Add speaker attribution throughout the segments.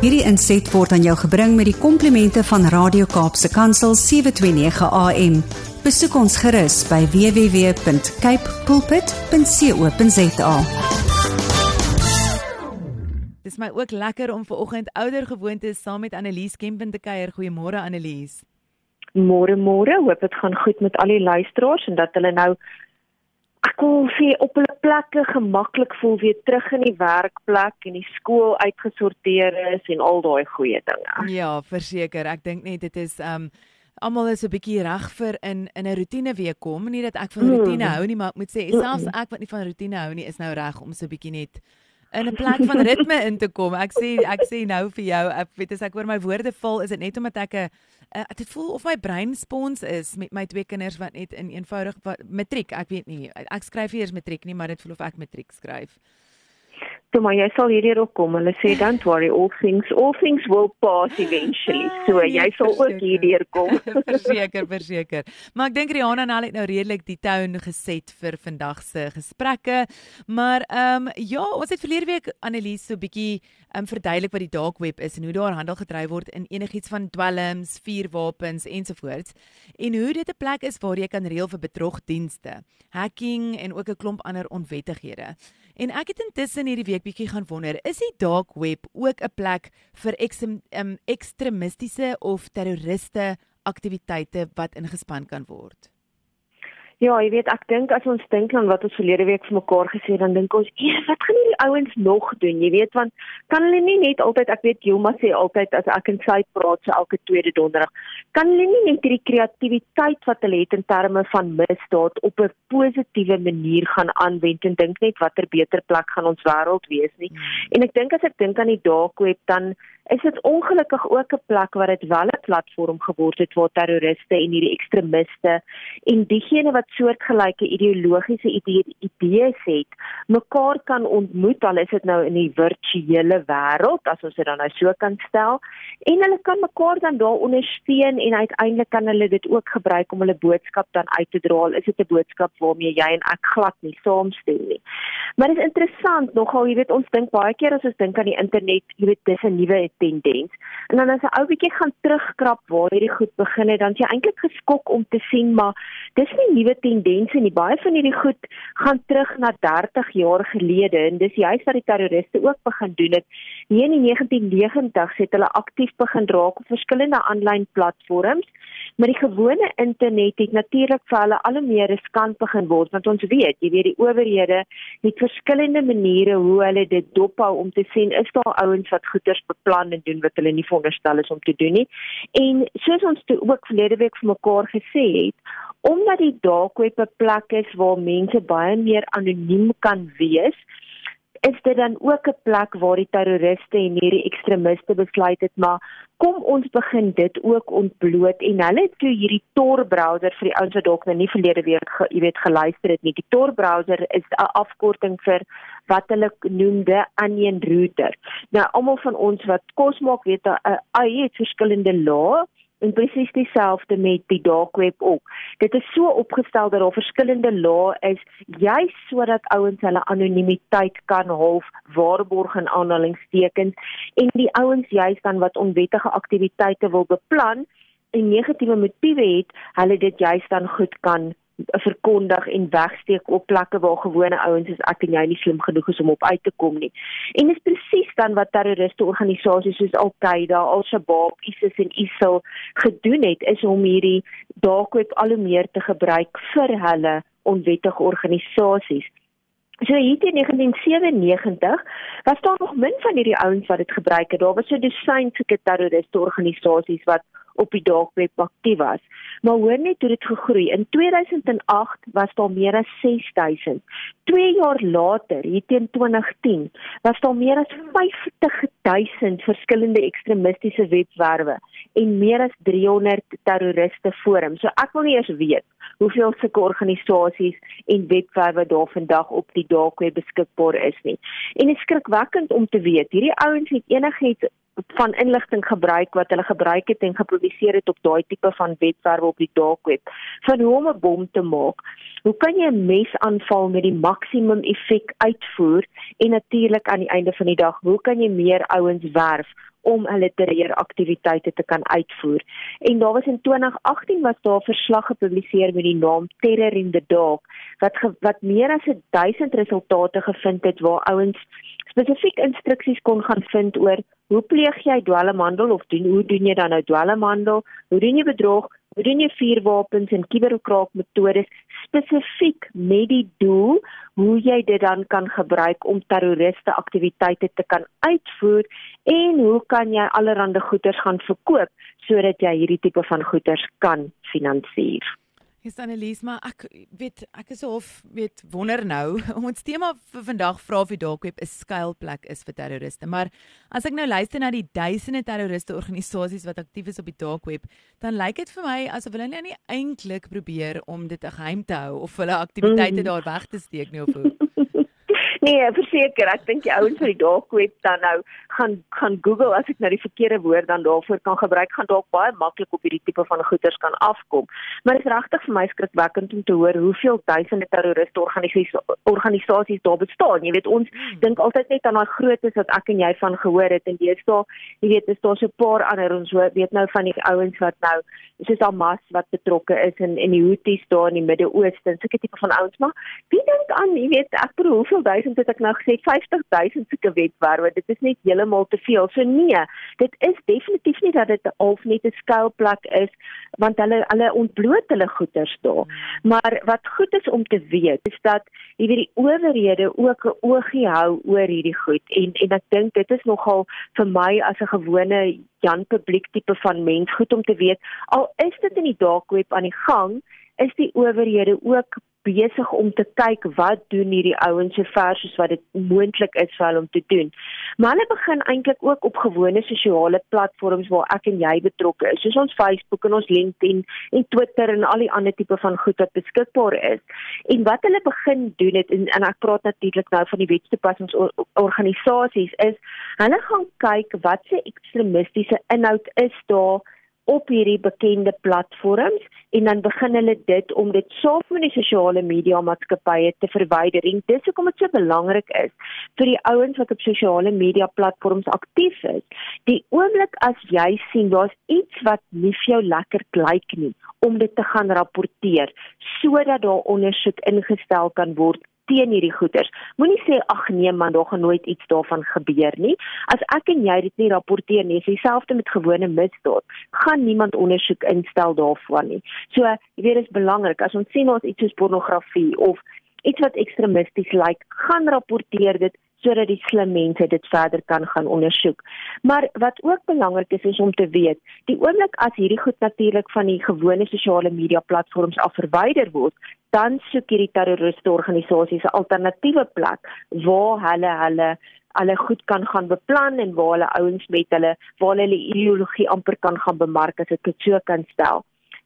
Speaker 1: Hierdie inset word aan jou gebring met die komplimente van Radio Kaapse Kansel 729 AM. Besoek ons gerus by www.cape pulpit.co.za.
Speaker 2: Dis my ook lekker om ver oggend ouer gewoontes saam met Annelies Kempen te kuier. Goeiemôre Annelies.
Speaker 3: Môre môre, hoop dit gaan goed met al die luisteraars en dat hulle nou ek wil sê op hulle plekke gemaklik voel weer terug in die werkplek en die skool uitgesorteer is en al daai goeie dinge.
Speaker 2: Ja, verseker. Ek dink net dit is um almal is 'n bietjie reg vir in in 'n rotine weer kom. Nie dat ek van
Speaker 3: Mm.
Speaker 2: rotine hou nie, maar ek moet sê selfs ek wat nie van rotine hou nie, is nou reg om so 'n bietjie net in 'n plek van ritme in te kom. Ek sê ek sê nou vir jou, ek weet as ek oor my woorde val, is dit net omdat ek 'n uh, dit voel of my brein spons is met my twee kinders wat net in eenvoudig wat, matriek, ek weet nie. Ek skryf nie eers matriek nie, maar dit voel of ek matriek skryf.
Speaker 3: Toe maar jy sal hierdie ook kom. Hulle sê don't worry, all things all things will pass eventually. So
Speaker 2: Ja,
Speaker 3: jy sal ook hierdeur kom.
Speaker 2: verseker, verseker. Maar ek dink Rihanna en al het nou redelik die toon geset vir vandag se gesprekke. Maar ehm um, ja, ons het verlede week Annelies so bietjie ehm um, verduidelik wat die dark web is en hoe daar handel gedryf word in enigiets van dwelms, vuurwapens ensovoorts en hoe dit 'n plek is waar jy kan reël vir bedrogdienste, hacking en ook 'n klomp ander onwettighede. En ek het intussen hierdie week bietjie gaan wonder, is die dark web ook 'n plek vir eksem, um, ekstremistiese of terroriste aktiwiteite wat ingespan kan word?
Speaker 3: Ja, jy weet ek dink as ons dink aan wat ons verlede week vir mekaar gesê het, dan dink ons, "Ja, wat gaan hierdie ouens nog doen?" Jy weet want kan hulle nie net altyd ek weet Joma sê altyd as ek en sy praat so elke tweede donderdag, kan hulle nie net hierdie kreatiwiteit wat hulle het in terme van misdaad op 'n positiewe manier gaan aanwend en dink net watter beter plek gaan ons wêreld wees nie. En ek dink as ek dink aan die dark web dan is dit ongelukkig ook 'n plek waar dit wel 'n platform geword het waar terroriste en hierdie ekstremiste en diegene wat soortgelyke ideologiese ide idees het, mekaar kan ontmoet al is dit nou in die virtuele wêreld as ons dit dan nou so kan stel en hulle kan mekaar dan daar ondersteun en uiteindelik kan hulle dit ook gebruik om hulle boodskap dan uit te dra. Is dit 'n boodskap waarmee jy en ek glad nie saamstem nie. Maar dit is interessant nogal, jy weet ons dink baie keer as ons dink aan die internet, jy weet dis 'n nuwe tendens. En dan as 'n ou bietjie gaan terugkrap waar hierdie goed begin het, dan is jy eintlik geskok om te sien maar dis nie nuwe tendense nie. Baie van hierdie goed gaan terug na 30 jaar gelede en dis juist wat die terroriste ook begin doen het. Hier in die 1990s het hulle aktief begin raak op verskillende aanlyn platforms. Maar die gewone internet het natuurlik vir hulle al hoe meer riskant begin word want ons weet, jy weet die owerhede het verskillende maniere hoe hulle dit dophou om te sien is daar ouens wat goeders beplan en doen wat hulle nie veronderstel is om te doen nie. En soos ons toe ook verlede week vir mekaar gesê het, omdat die dark web 'n plek is waar mense baie meer anoniem kan wees, is dit dan ook 'n plek waar die terroriste en hierdie ekstremiste besluit het maar kom ons begin dit ook ontbloot en hulle het toe hierdie Tor browser vir die ouens wat dalk nou nie verlede week ge, jy weet geluister het nie. Die Tor browser is 'n afkorting vir wat hulle noemde onion router. Nou almal van ons wat kos maak weet 'n AI het verskillende lae en presies dieselfde met die dark web ook. Dit is so opgestel dat daar verskillende lae is juis sodat ouens hulle anonimiteit kan half waarborg in aanhalingstekens en die ouens juis dan wat onwettige aktiwiteite wil beplan en negatiewe motiewe het, hulle dit juis dan goed kan verkondig en wegsteek op plekke waar gewone ouens soos ek en jy nie slim genoeg is om op uit te kom nie. En dit is presies dan wat terroriste organisasies soos Al-Qaeda, Al-Shabaab, ISIS en ISIL gedoen het is om hierdie dark web al hoe meer te gebruik vir hulle onwettige organisasies. So hier teen 1997 was daar nog min van hierdie ouens wat dit gebruik het. Daar was so dosyn sulke terroriste organisasies wat op die dark web aktief was. Maar hoor net hoe dit gegroei. In 2008 was daar meer as 6000. 2 jaar later, hier teen 2010, was daar meer as 50000 verskillende ekstremistiese webwerwe en meer as 300 terroriste forums. So ek wil nie eers weet hoeveel sulke organisasies en webwerwe daar vandag op die dark web beskikbaar is nie. En dit is skrikwekkend om te weet, hierdie ouens het enigiets van inligting gebruik wat hulle gebruik het en gepubliseer het op daai tipe van webwerwe op die dark web van hoe om 'n bom te maak. Hoe kan jy 'n mesaanval met die maksimum effek uitvoer en natuurlik aan die einde van die dag, hoe kan jy meer ouens werf om hulle terreuraktiwiteite te kan uitvoer. En daar was in 2018 was daar verslag gepubliseer met die naam Terror in the Dark wat ge, wat meer as 1000 resultate gevind het waar ouens spesifiek instruksies kon gaan vind oor hoe pleeg jy dwelmhandel of doen hoe doen jy dan nou dwelmhandel? Hoe doen jy bedrog? Hoe doen jy vuurwapens en kuberkraakmetodes spesifiek met die doel hoe jy dit dan kan gebruik om terroriste aktiwiteite te kan uitvoer en hoe kan jy allerlei goederes gaan verkoop sodat jy hierdie tipe van goederes kan finansier.
Speaker 2: Hier staan Elise, maar ek weet ek is hof weet wonder nou. Ons tema vir vandag vra of die dalk web 'n skuilplek is vir terroriste. Maar as ek nou luister na die duisende terroriste organisasies wat aktief is op die dark web, dan lyk dit vir my asof hulle nie eintlik probeer om dit geheim te hou of hulle aktiwiteite mm. daar weg te steek nie of hoe.
Speaker 3: Nee, verseker, ek dink die ouens van die dark web dan nou gaan gaan Google as ek nou die verkeerde woord dan daarvoor kan gebruik, gaan dalk baie maklik op hierdie tipe van goederes kan afkom. Maar dit is regtig vir my skrikwekkend om te hoor hoeveel duisende terroriste organisasies daar bestaan. Jy weet ons hmm. dink altyd net aan daai grootes wat ek en jy van gehoor het en dis daar, jy weet, is daar so 'n paar ander ons weet nou van die ouens wat nou soos Hamas wat betrokke is in in die Houthis daar in die Midde-Ooste, sulke tipe van ouens, maar wie dink aan, jy weet, ek bedoel hoeveel duisende duisend het ek nou gesê 50000 sulke webwerwe dit is net heeltemal te veel. So nee dit is definitief nie dat dit half net 'n skuilplek is want hulle hulle ontbloot hulle goeders daar. Maar wat goed is om te weet is dat weet die owerhede ook 'n oogie hou oor hierdie goed. En en ek dink dit is nogal vir my as 'n gewone Jan publiek tipe van mens goed om te weet al is dit in die dark web aan die gang is die owerhede ook besig om te kyk wat doen hierdie ouens so ver soos wat dit moontlik is vir hulle om te doen. Maar hulle begin eintlik ook op gewone sosiale platforms waar ek en jy betrokke is, soos ons Facebook en ons LinkedIn en Twitter en al die ander tipe van goed wat beskikbaar is. En wat hulle begin doen het en, en ek praat natuurlik nou van die wetstoepassingsorganisasies is hulle gaan kyk wat se ekstremistiese inhoud is daar op hierdie bekende platforms en dan begin hulle dit om dit saam met die sosiale media maatskappye te verwyder. En dis hoekom dit so belangrik is vir die ouens wat op sosiale media platforms aktief is. Die oomblik as jy sien daar's iets wat nie vir jou lekker klink nie, om dit te gaan rapporteer sodat daar ondersoek ingestel kan word teen hierdie goeters. Moenie sê ag nee man, daar gaan nooit iets daarvan gebeur nie. As ek en jy dit nie rapporteer nie, is dieselfde met gewone misdaad. Gaan niemand ondersoek instel daarvan nie. So, jy weet dit is belangrik as ons sien ons iets soos pornografie of iets wat ekstremisties lyk, like, gaan rapporteer dit sodat die slim mense dit verder kan gaan ondersoek. Maar wat ook belangrik is is om te weet, die oomblik as hierdie goed natuurlik van die gewone sosiale media platforms af verwyder word, dan soek hierdie terroriste organisasies 'n alternatiewe plek waar hulle hulle hulle goed kan gaan beplan en waar hulle ouens met hulle waar hulle ideologie amper kan gaan bemark as ek dit so kan stel.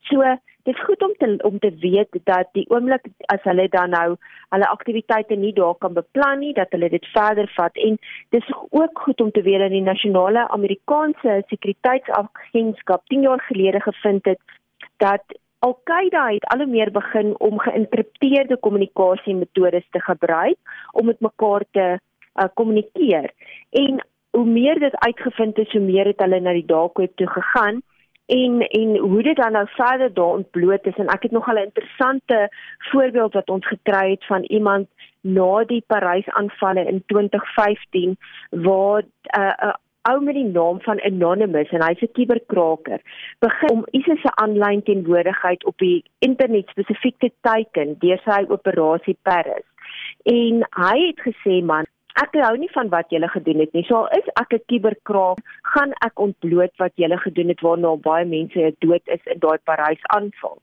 Speaker 3: So dit is goed om te om te weet dat die oomblik as hulle dan nou hulle aktiwiteite nie daar kan beplan nie dat hulle dit verder vat en dis ook goed om te weet dat die nasionale Amerikaanse sekuriteitsagentskap 10 jaar gelede gevind het dat Al-Qaeda het al meer begin om geïnkripteerde kommunikasiemetodes te gebruik om met mekaar te uh, kommunikeer. En hoe meer dit uitgevind is hoe meer het hulle na die dark web toe gegaan en en hoe dit dan nou verder daar ontbloot is. En ek het nog 'n interessante voorbeeld wat ons gekry het van iemand na die Parys aanvalle in 2015 waar 'n uh, 'n uh, ou met die naam van Anonymous en hy's 'n kuberkraker begin om ISIS se aanlyn teenwoordigheid op die internet spesifiek te teiken deur sy operasie Paris en hy het gesê man ek hou nie van wat julle gedoen het nie. So al is ek 'n kuberkraak, gaan ek ontbloot wat julle gedoen het waarna baie mense dood is in daai Parys aanval.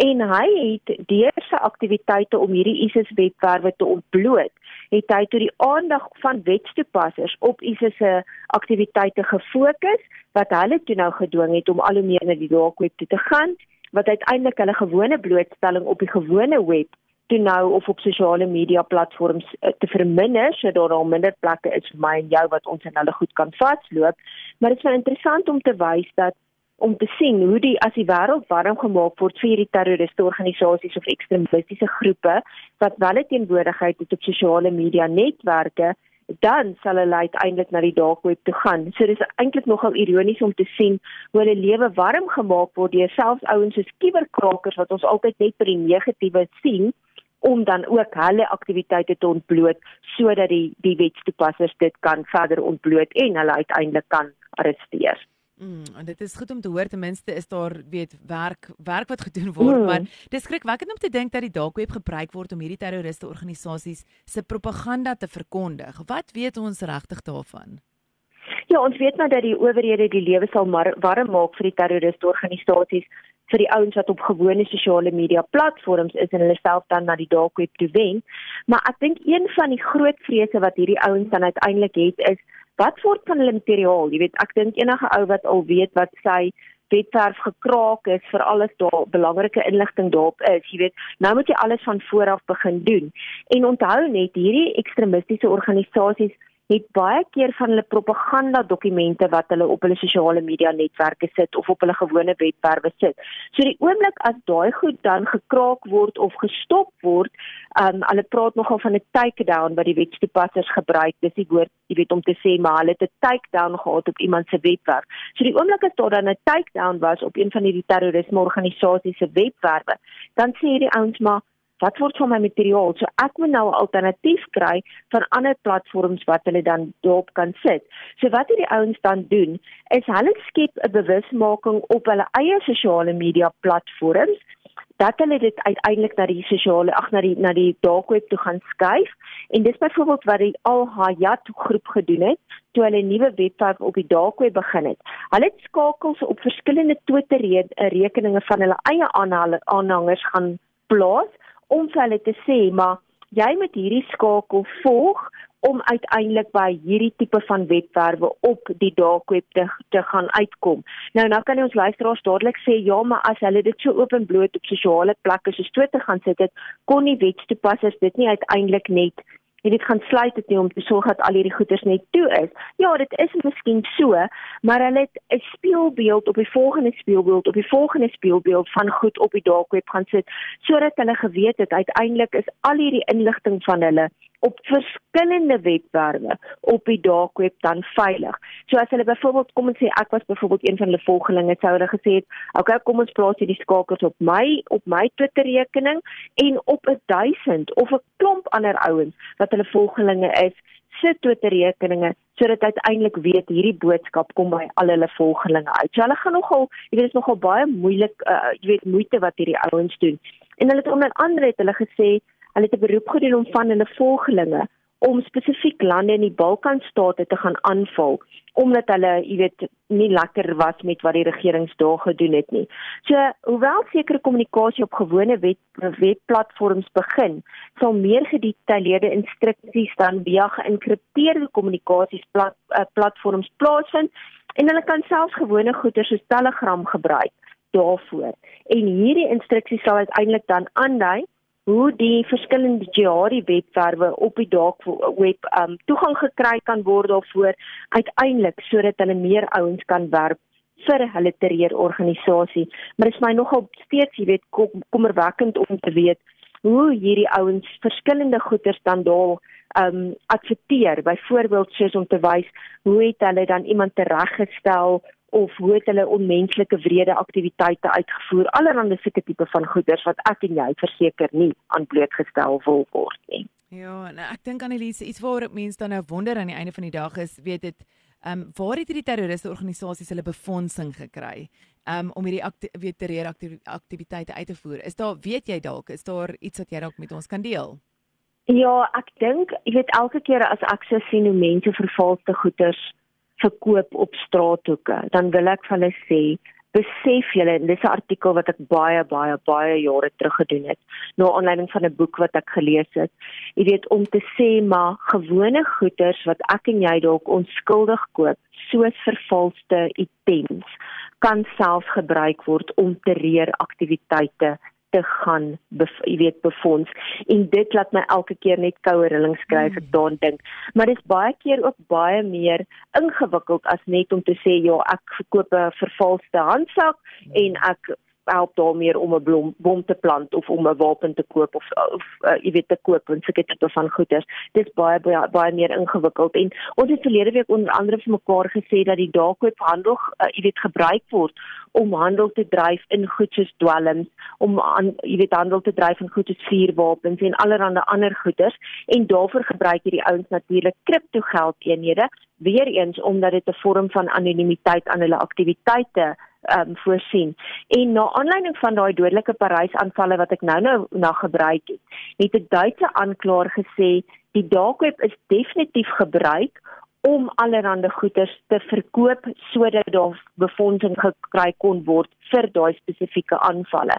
Speaker 3: En hy het deur sy aktiwiteite om hierdie ISIS webwerwe te ontbloot, het hy tot die aandag van wetstoepassers op ISIS se aktiwiteite gefokus wat hulle toe nou gedwing het om al hoe meer na die dark web toe te gaan wat uiteindelik hulle gewone blootstelling op die gewone web toe nou of op sosiale media platforms uh, te verminder sodat daar minder plekke is vir my en jou wat ons en hulle goed kan vasloop. Maar dit is wel interessant om te wys dat om te sien hoe die as die wêreld warm gemaak word vir hierdie terroriste organisasies of ekstremistiese groepe wat wel 'n teenwoordigheid het op sosiale media netwerke dan sal hulle uiteindelik na die dark web toe gaan. So dis eintlik nogal ironies om te sien hoe hulle lewe warm gemaak word deur selfs ouens soos kuberkrakers wat ons altyd net vir die negatiewe sien om dan ook hulle aktiwiteite te ontbloot sodat die die wetstoepassers dit kan verder ontbloot en hulle uiteindelik kan arresteer.
Speaker 2: Mm, en dit is goed om te hoor ten minste is daar weet werk werk wat gedoen word, mm. maar dis skrikwekkend om te dink dat die dark web gebruik word om hierdie terroriste organisasies se propaganda te verkondig. Wat weet ons regtig daarvan?
Speaker 3: Ja, ons weet maar dat die owerhede die lewe sal warm maak vir die terroriste organisasies vir die ouens wat op gewone sosiale media platforms is en hulle self dan na die dark web toe wen. Maar ek dink een van die groot vrese wat hierdie ouens dan uiteindelik het is wat word van hulle materiaal? Jy weet, ek dink enige ou wat al weet wat sy webwerf gekraak is vir alles daar belangrike inligting daarop is, jy weet, nou moet jy alles van voor af begin doen. En onthou net hierdie ekstremistiese organisasies het baie keer van hulle propaganda dokumente wat hulle op hulle sosiale media netwerke sit of op hulle gewone webwerwe sit. So die oomblik as daai goed dan gekraak word of gestop word, um hulle praat nogal van 'n takedown wat die wetstoepassers gebruik. Dis die woord, jy weet om te sê maar hulle het 'n takedown gehad op iemand se webwerf. So die oomblik as daar dan 'n takedown was op een van hierdie terrorisme organisasies se webwerwe, dan sê hierdie ouens maar wat word van my materiaal? So ek moet nou 'n alternatief kry van ander platforms wat hulle dan daarop kan sit. So wat hierdie ouens dan doen, is hulle skep 'n bewusmaking op hulle eie sosiale media platforms dat hulle dit uiteindelik na die sosiale ag na die na die dark web toe gaan skuif en dis byvoorbeeld wat die Al Hayat groep gedoen het toe hulle 'n nuwe webwerf op die dark web begin het. Hulle het skakels op verskillende Twitter rekeninge van hulle eie aanhangers gaan plaas om vir hulle te sê maar jy moet hierdie skakel volg om uiteindelik by hierdie tipe van webwerwe op die dark web te, te gaan uitkom. Nou nou kan ons luisteraars dadelik sê ja, maar as hulle dit so openbloot op sosiale plekke soos Twitter gaan sit dit, kon nie wetstoepassers dit nie uiteindelik net en dit gaan sluit dit nie om te sorg dat al hierdie goeders net toe is. Ja, dit is miskien so, maar hulle het 'n speelbeeld op die volgende speelbeeld op die volgende speelbeeld van goed op die dark web gaan sit sodat hulle geweet het uiteindelik is al hierdie inligting van hulle op verskillende webwerwe op die dark web dan veilig. So as hulle byvoorbeeld kom en sê ek was byvoorbeeld een van hulle volgelinge, sou hulle gesê het, "Oké, okay, kom ons plaas hierdie skakels op my op my Twitter rekening en op 'n 1000 of 'n klomp ander ouens wat hulle volgelinge is." sit Twitter rekeninge sodat uiteindelik weet hierdie boodskap kom by al hulle volgelinge uit. So hulle gaan nogal, jy weet, is nogal baie moeilik, uh, jy weet, moeite wat hierdie ouens doen. En hulle het onder andere het hulle gesê Hulle het 'n beroep gedoen om van hulle volgelinge om spesifiek lande in die Balkanstate te gaan aanval omdat hulle, jy weet, nie lekker was met wat die regerings daar gedoen het nie. So, hoewel sekere kommunikasie op gewone web webplatforms begin, sal meer gedetailleerde instruksies dan via geïnkripteerde kommunikasies plat, uh, platforms plaasvind en hulle kan selfs gewone goeder soos Telegram gebruik daarvoor. En hierdie instruksies sal uiteindelik dan aandui hoe die verskillende jihadi webwerwe op die dark web um toegang gekry kan word daarvoor uiteindelik sodat hulle meer ouens kan werp vir hulle terreurorganisasie. Maar dit is my nogal steeds, jy weet, kom, kommerwekkend om te weet hoe hierdie ouens verskillende goeders dan daar um adverteer. Byvoorbeeld soos om te wys hoe het hulle dan iemand tereggestel of hoe het hulle onmenslike wrede aktiwiteite uitgevoer allerhande sulke tipe van goeders wat ek en jy verseker nie aan blootgestel wil word nie.
Speaker 2: Ja, nou ek dink Annelise iets waar mense dan nou wonder aan die einde van die dag is, weet dit, ehm um, waar het hierdie terroriste organisasies hulle befondsing gekry? Um, om hierdie akti weet terreur aktiwiteite uit te voer. Is daar weet jy dalk is daar iets wat jy dalk met ons kan deel?
Speaker 3: Ja, ek dink jy weet elke keer as ek so sien hoe mense vervalste goederes verkoop op straathoeke, dan wil ek vir hulle sê, besef julle, dis 'n artikel wat ek baie baie baie jare terug gedoen het, na aanleiding van 'n boek wat ek gelees het. Jy weet om te sê maar gewone goederes wat ek en jy dalk onskuldig koop, soos vervalste items, kan self gebruik word om terreur aktiwiteite te gaan jy weet befonds en dit laat my elke keer net koue rillings kry as ek hmm. daaraan dink maar dit is baie keer ook baie meer ingewikkeld as net om te sê ja ek verkoop 'n vervalste handsak hmm. en ek help daarmee om 'n blom bom te plant of om 'n wapen te koop of of uh, jy weet te koop en sulke tipe van goederes. Dit is baie baie baie meer ingewikkeld. En ons het verlede week onder andere vir mekaar gesê dat die daakoophandel uh, jy weet gebruik word om handel te dryf in goed soos dwelms, om aan jy weet handel te dryf in goed soos vuurwapens en allerlei ander goederes en daarvoor gebruik hierdie ouens natuurlik kriptogeldeenhede weer eens omdat dit 'n vorm van anonimiteit aan hulle aktiwiteite ehm um, voorsien. En na aanleiding van daai dodelike Parys-aanvalle wat ek nou-nou na gebruik het, het 'n Duitse aanklaer gesê die dark web is definitief gebruik om allerlei goederes te verkoop sodat daar befondsing gekry kon word vir daai spesifieke aanvalle.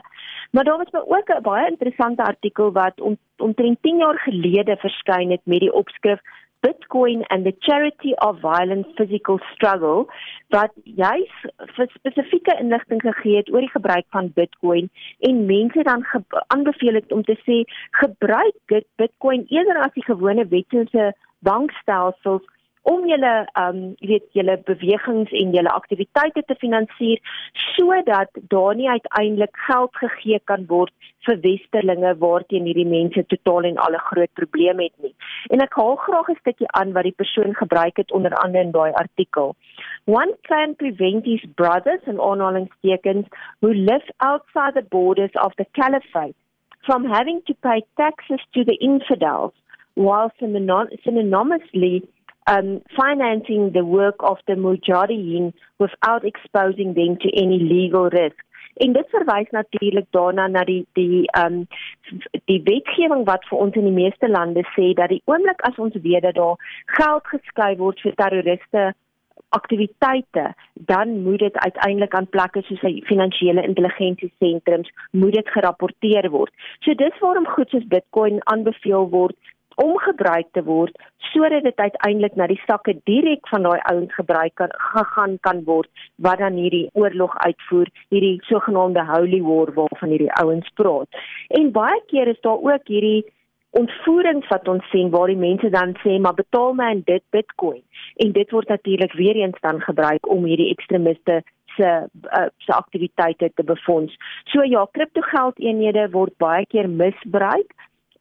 Speaker 3: Maar daar was ook 'n baie interessante artikel wat omtrent 10 jaar gelede verskyn het met die opskrif Bitcoin and the Charity of Violent Physical Struggle wat juis vir spesifieke inligting gegee het oor die gebruik van Bitcoin en mense dan aanbeveel het om te sê gebruik Bitcoin eerder as die gewone wetse bankstelsels om julle um jy weet julle bewegings en julle aktiwiteite te finansier sodat daar nie uiteindelik geld gegee kan word vir westerlinge waarteen hierdie mense totaal en al 'n groot probleem het nie. En ek haal graag 'n stukkie aan wat die persoon gebruik het onder andere in daai artikel. One can prevent his brothers and aanhalingstekens who live outside the borders of the caliphate from having to pay taxes to the infidels while synonymously um, financing the work of the Mujahideen without exposing them to any legal risk. En dit verwys natuurlik daarna na die die ehm um, die wetgewing wat vir ons in die meeste lande sê dat die oomblik as ons weet dat daar geld geskei word vir terroriste aktiwiteite dan moet dit uiteindelik aan plekke soos hy finansiële intelligensie sentrums moet dit gerapporteer word. So dis waarom goed soos Bitcoin aanbeveel word om gebruik te word sodat dit uiteindelik na die sakke direk van daai ouens gebruik kan gegaan kan word wat dan hierdie oorlog uitvoer, hierdie sogenaamde holy war waarvan hierdie ouens praat. En baie keer is daar ook hierdie ontvoerings wat ons sien waar die mense dan sê maar betaal my in dit Bitcoin en dit word natuurlik weer eens dan gebruik om hierdie ekstremiste se uh, se aktiwiteite te befonds. So ja, kriptogeldeenhede word baie keer misbruik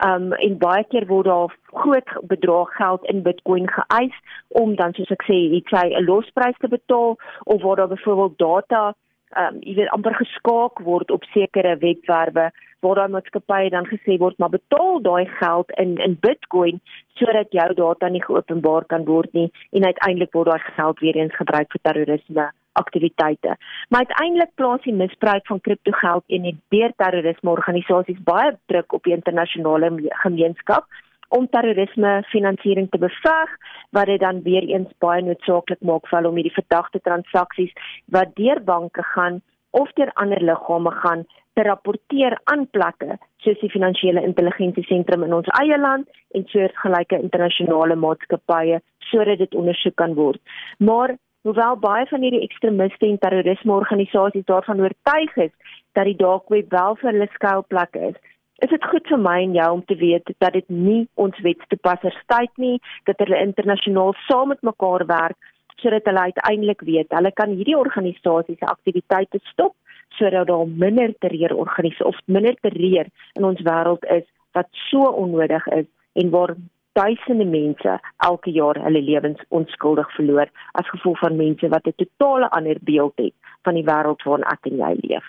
Speaker 3: um en baie keer word daar groot bedrag geld in Bitcoin geëis om dan soos ek sê, iets hy 'n losprys te betaal of word daar byvoorbeeld data um jy weet amper geskaak word op sekere webwerwe waar daai maatskappye dan gesê word maar betaal daai geld in in Bitcoin sodat jou data nie geopenbaar kan word nie. En uiteindelik word daai geld weer eens gebruik vir terrorisme aktiwiteite. Maar uiteindelik plaas die misbruik van kriptogeld en die deur terrorisme organisasies baie druk op die internasionale gemeenskap om terrorisme finansiering te beveg wat dit dan weer eens baie noodsaaklik maak vir hulle om hierdie verdagte transaksies wat deur banke gaan of deur ander liggame gaan te rapporteer aan plekke soos die finansiële intelligensie sentrum in ons eie land en soortgelyke internasionale maatskappye sodat dit ondersoek kan word. Maar Hoewel baie van hierdie ekstremiste en terrorismeorganisasies daarvan oortuig is dat die dark web wel vir hulle skuilplek is, is dit goed vir my en jou om te weet dat dit nie ons wetstoepassers tyd nie, dat hulle internasionaal saam met mekaar werk sodat hulle uiteindelik weet hulle kan hierdie organisasies se aktiwiteite stop sodat daar minder terreur organiseer of minder terreur in ons wêreld is wat so onnodig is en waar duisende mense elke jaar hulle lewens onskuldig verloor as gevolg van mense wat 'n totale ander beeld het van die wêreld waarin ek en jy leef.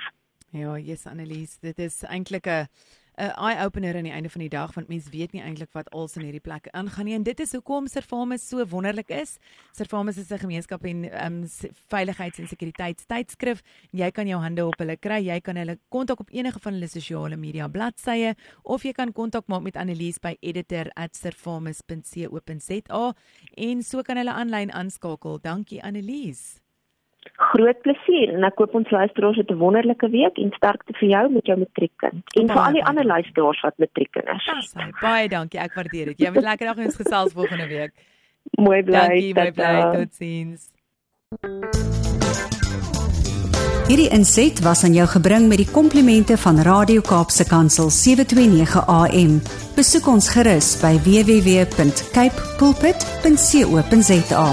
Speaker 2: Ja, yes Annelies, dit is eintlik 'n 'n eye opener aan die einde van die dag want mense weet nie eintlik wat als in hierdie plekke aangaan nie en dit is hoekom Servamus so wonderlik is. Servamus is 'n gemeenskap en um veiligheids- en sekuriteitstydskrif jy kan jou hande op hulle kry. Jy kan hulle kontak op enige van hulle sosiale media bladsye of jy kan kontak maak met Annelies by editor@servamus.co.za en so kan hulle aanlyn aanskakel. Dankie Annelies
Speaker 3: groot plesier en ek koop ons luisteraars 'n wonderlike week en sterkte vir jou met jou matriekkind en vir al die ander luisteraars wat matriekkinders is.
Speaker 2: Baie dankie, ek waardeer dit. Jy moet lekker dag ons gesels volgende week.
Speaker 3: Mooi bly.
Speaker 2: Dankie, mooi bly. Totsiens.
Speaker 1: Hierdie inset was aan jou gebring met die komplimente van Radio Kaapse Kansel 729 AM. Besoek ons gerus by www.cape pulpit.co.za.